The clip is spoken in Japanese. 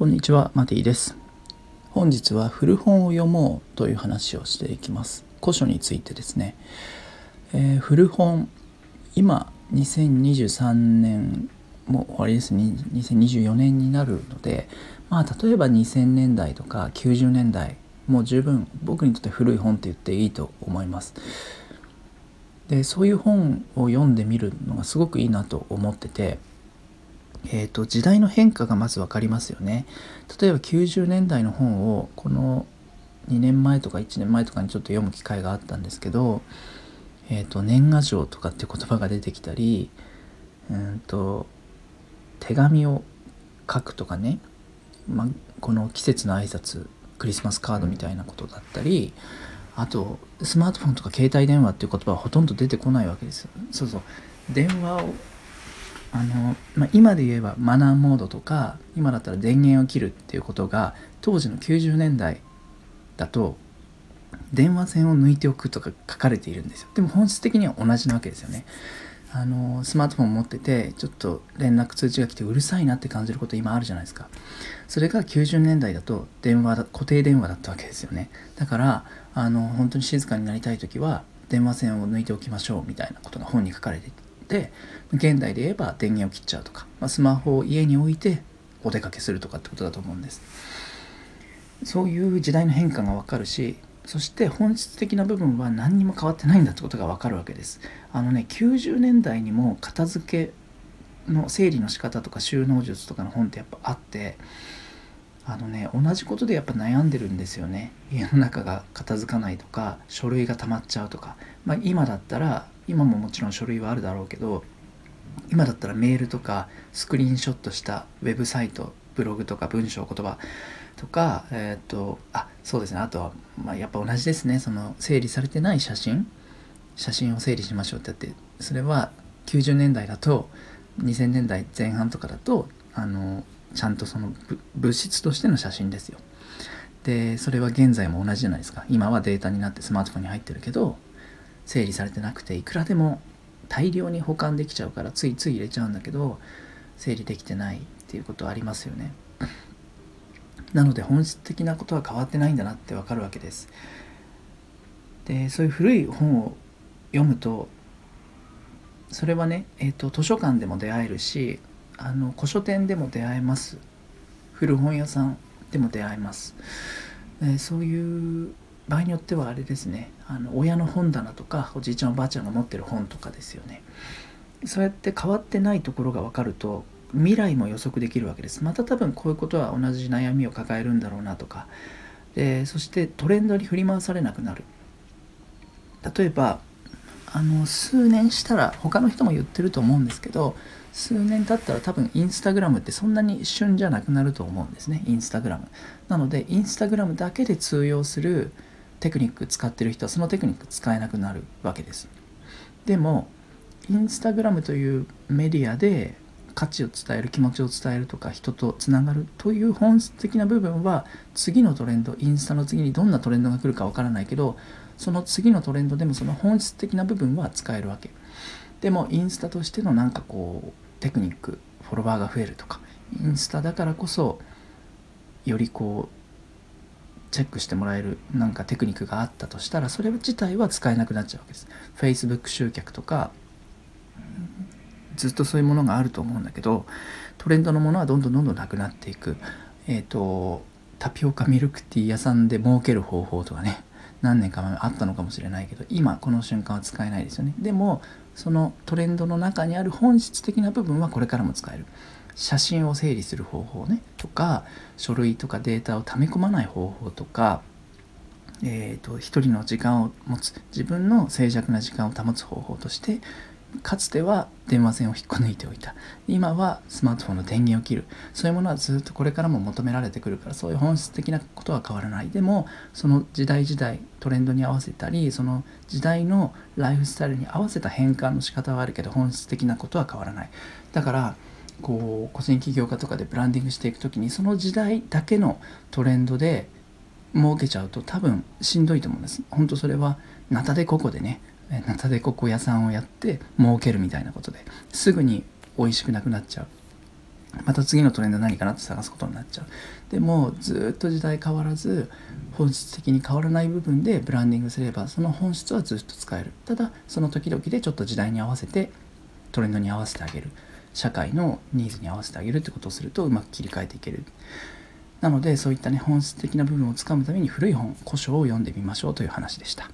こんにちは、マティです。本日は古本を読もうという話をしていきます。古書についてですね。えー、古本、今、2023年も終わりですね。2024年になるので、まあ、例えば2000年代とか90年代、もう十分僕にとって古い本って言っていいと思います。でそういう本を読んでみるのがすごくいいなと思っててえーと、時代の変化がまず分かりますよね。例えば90年代の本をこの2年前とか1年前とかにちょっと読む機会があったんですけど、えーと、年賀状とかって言葉が出てきたり、うんと手紙を書くとかね、まこの季節の挨拶クリスマスカードみたいなことだったりあとスマートフォンとか携帯電話っていう言葉はほとんど出てこないわけですよ。そうそう電話をあの、まあ、今で言えばマナーモードとか今だったら電源を切るっていうことが当時の90年代だと電話線を抜いておくとか書かれているんですよ。でも本質的には同じなわけですよね。あのスマートフォン持っててちょっと連絡通知が来てうるさいなって感じること今あるじゃないですか。それが90年代だと電話だ固定電話だったわけですよね。だからあの本当に静かになりたい時は電話線を抜いておきましょうみたいなことが本に書かれていてで現代で言えば電源を切っちゃうとか、まあ、スマホを家に置いてお出かけするとかってことだと思うんです。そういう時代の変化がわかるしそして本質的な部分は何にも変わってないんだってことがわかるわけです。あのね90年代にも片付けの整理の仕方とか収納術とかの本ってやっぱあってあのね同じことでやっぱ悩んでるんですよね。家の中が片付かないとか書類が溜まっちゃうとか、まあ、今だったら今ももちろん書類はあるだろうけど今だったらメールとかスクリーンショットしたウェブサイトブログとか文章言葉とかえっ、とあそうですね。あとは、まあ、やっぱ同じですね。その整理されてない写真写真を整理しましょうってやってそれは90年代だと2000年代前半とかだとあのちゃんとその物質としての写真ですよ。でそれは現在も同じじゃないですか。今はデータになってスマートフォンに入ってるけど整理されてなくていくらでも大量に保管できちゃうからついつい入れちゃうんだけど整理できてないっていうことはありますよね。なので本質的なことは変わってないんだなってわかるわけです。でそういう古い本を読むとそれはね、えーと、図書館でも出会えるしあの古書店でも出会えます。古本屋さんでも出会えます、えー、そういう場合によってはあれですね。あの親の本棚とかおじいちゃんおばあちゃんが持ってる本とかですよね。そうやって変わってないところが分かると未来も予測できるわけです。また多分こういうことは同じ悩みを抱えるんだろうなとか。でそしてトレンドに振り回されなくなる。例えばあの数年したら他の人も言ってると思うんですけど数年経ったら多分インスタグラムってそんなに旬じゃなくなると思うんですね。インスタグラム。なのでインスタグラムだけで通用するテクニック使ってる人はそのテクニック使えなくなるわけです。でもインスタグラムというメディアで価値を伝える気持ちを伝えるとか人とつながるという本質的な部分は次のトレンドインスタの次にどんなトレンドが来るかわからないけどその次のトレンドでもその本質的な部分は使えるわけ。でもインスタとしてのなんかこうテクニックフォロワーが増えるとかインスタだからこそよりこうチェックしてもらえるなんかテクニックがあったとしたらそれ自体は使えなくなっちゃうわけです。Facebook 集客とかずっとそういうものがあると思うんだけどトレンドのものはどんどんどんどんなくなっていく。えっ、ー、とタピオカミルクティー屋さんで儲ける方法とかね何年か前あったのかもしれないけど今この瞬間は使えないですよね。でもそのトレンドの中にある本質的な部分はこれからも使える。写真を整理する方法ねとか書類とかデータを溜め込まない方法とかえーと、一人の時間を持つ自分の静寂な時間を保つ方法としてかつては電話線を引っこ抜いておいた。今はスマートフォンの電源を切る。そういうものはずっとこれからも求められてくるからそういう本質的なことは変わらない。でもその時代時代トレンドに合わせたりその時代のライフスタイルに合わせた変換の仕方はあるけど本質的なことは変わらない。だからこう個人起業家とかでブランディングしていく時にその時代だけのトレンドで儲けちゃうと多分しんどいと思うんです。本当それはナタデココでね。ナタデココ屋さんをやって儲けるみたいなことですぐに美味しくなくなっちゃう。また次のトレンド何かなって探すことになっちゃう。でもずっと時代変わらず本質的に変わらない部分でブランディングすればその本質はずっと使える。ただその時々でちょっと時代に合わせてトレンドに合わせてあげる。社会のニーズに合わせてあげるってことをするとうまく切り替えていけるなのでそういったね本質的な部分をつかむために古い本古書を読んでみましょうという話でした。